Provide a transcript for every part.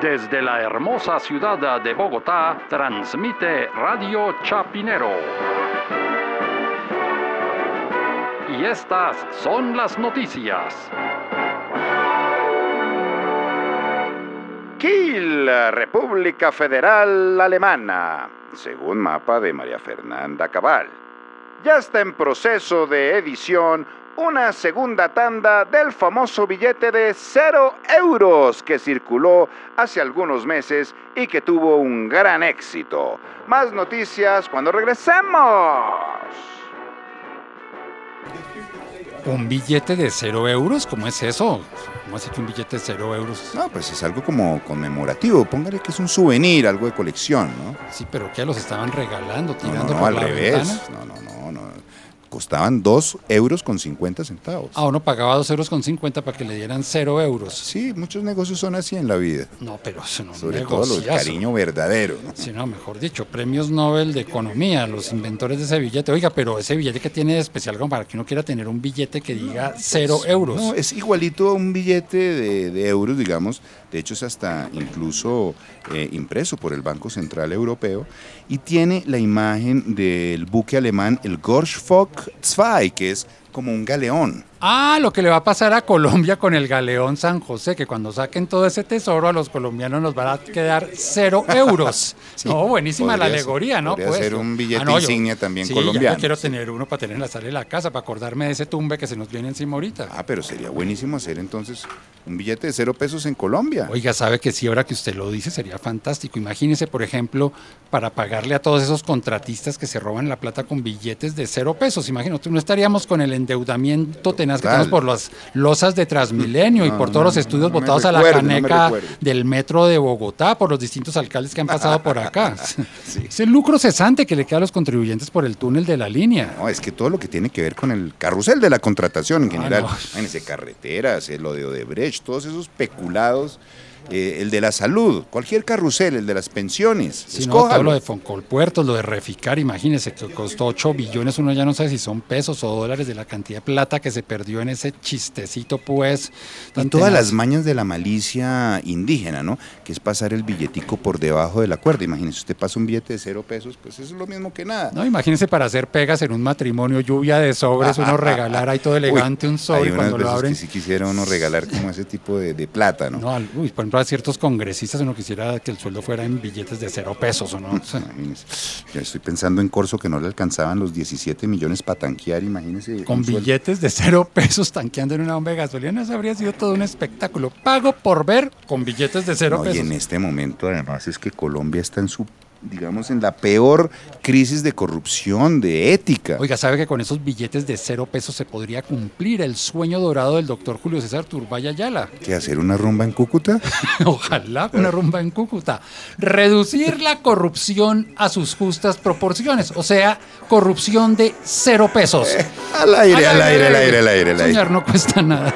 Desde la hermosa ciudad de Bogotá, transmite Radio Chapinero. Y estas son las noticias. Kiel, República Federal Alemana, según mapa de María Fernanda Cabal. Ya está en proceso de edición una segunda tanda del famoso billete de 0 euros que circuló hace algunos meses y que tuvo un gran éxito. Más noticias cuando regresemos. ¿Un billete de 0 euros? ¿Cómo es eso? ¿Cómo hace que un billete de 0 euros? No, pues es algo como conmemorativo. Póngale que es un souvenir, algo de colección, ¿no? Sí, pero ¿qué los estaban regalando, tirando no, no, por al la revés. ventana? Costaban 2 euros con 50 centavos. Ah, uno pagaba 2 euros con 50 para que le dieran 0 euros. Sí, muchos negocios son así en la vida. No, pero eso no Sobre todo el negociazo. cariño verdadero. ¿no? Sí, no, mejor dicho, premios Nobel de Economía, los inventores de ese billete. Oiga, pero ese billete que tiene de especial como para que uno quiera tener un billete que diga 0 euros. No, es igualito a un billete de, de euros, digamos. De hecho, es hasta incluso eh, impreso por el Banco Central Europeo. Y tiene la imagen del buque alemán, el Gorschfock 2, que es como un galeón. Ah, lo que le va a pasar a Colombia con el galeón San José, que cuando saquen todo ese tesoro a los colombianos nos van a quedar cero euros. Sí, no, buenísima la alegoría, ser- ¿no? Pues, ser un billete yo- insignia también sí, ya colombiano, yo quiero tener uno para tener en la sala de la casa, para acordarme de ese tumbe que se nos viene encima ahorita. Ah, pero sería buenísimo hacer entonces un billete de cero pesos en Colombia. Oiga, sabe que sí, ahora que usted lo dice, sería fantástico. Imagínese, por ejemplo, para pagarle a todos esos contratistas que se roban la plata con billetes de cero pesos. Imagínate, no estaríamos con el endeudamiento tenaz que tenemos por las losas de Transmilenio y por no, todos los estudios no votados a la me caneca del metro de Bogotá, por los distintos alcaldes que han pasado por acá. Es el lucro cesante que le queda a los contribuyentes por el túnel de la línea. No, es que todo lo que tiene que ver con el carrusel de la contratación en Ah, general, no. imagínense, carreteras, lo de Odebrecht, todos esos peculados, eh, el de la salud, cualquier carrusel, el de las pensiones, Sí, no, todo lo de Foncolpuertos, lo de Reficar, imagínese que costó 8 billones, uno ya no sabe si son pesos o dólares de la cantidad de plata que se perdió en ese chistecito, pues. Y todas las mañas de la malicia indígena, ¿no? Que es pasar el billetico por debajo de la cuerda. Imagínese, usted pasa un billete de cero pesos, pues eso es lo mismo que nada. No, imagínese para hacer pegas en un matrimonio, lluvia de sobres, uno regalar ahí todo elegante Uy, un sobre hay unas cuando lo veces abren. que sí quisiera uno regalar como ese tipo de, de plata, ¿no? No, uy, por ejemplo, a ciertos congresistas uno quisiera que el sueldo fuera en billetes de cero pesos, ¿o no? Estoy pensando en Corso que no le alcanzaban los 17 millones para tanquear, imagínese. con billetes de cero pesos tanqueando en una bomba de gasolina, eso habría sido todo un espectáculo. Pago por ver con billetes de cero No, y pesos. en este momento además es que Colombia está en su, digamos, en la peor crisis de corrupción, de ética. Oiga, ¿sabe que con esos billetes de cero pesos se podría cumplir el sueño dorado del doctor Julio César Turbay Ayala? ¿Qué hacer una rumba en Cúcuta? Ojalá una rumba en Cúcuta. Reducir la corrupción a sus justas proporciones, o sea, corrupción de cero pesos. al aire, al aire, al aire, al aire, al aire. Soñar no cuesta nada.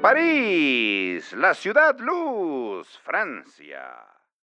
París, la ciudad luz, Francia.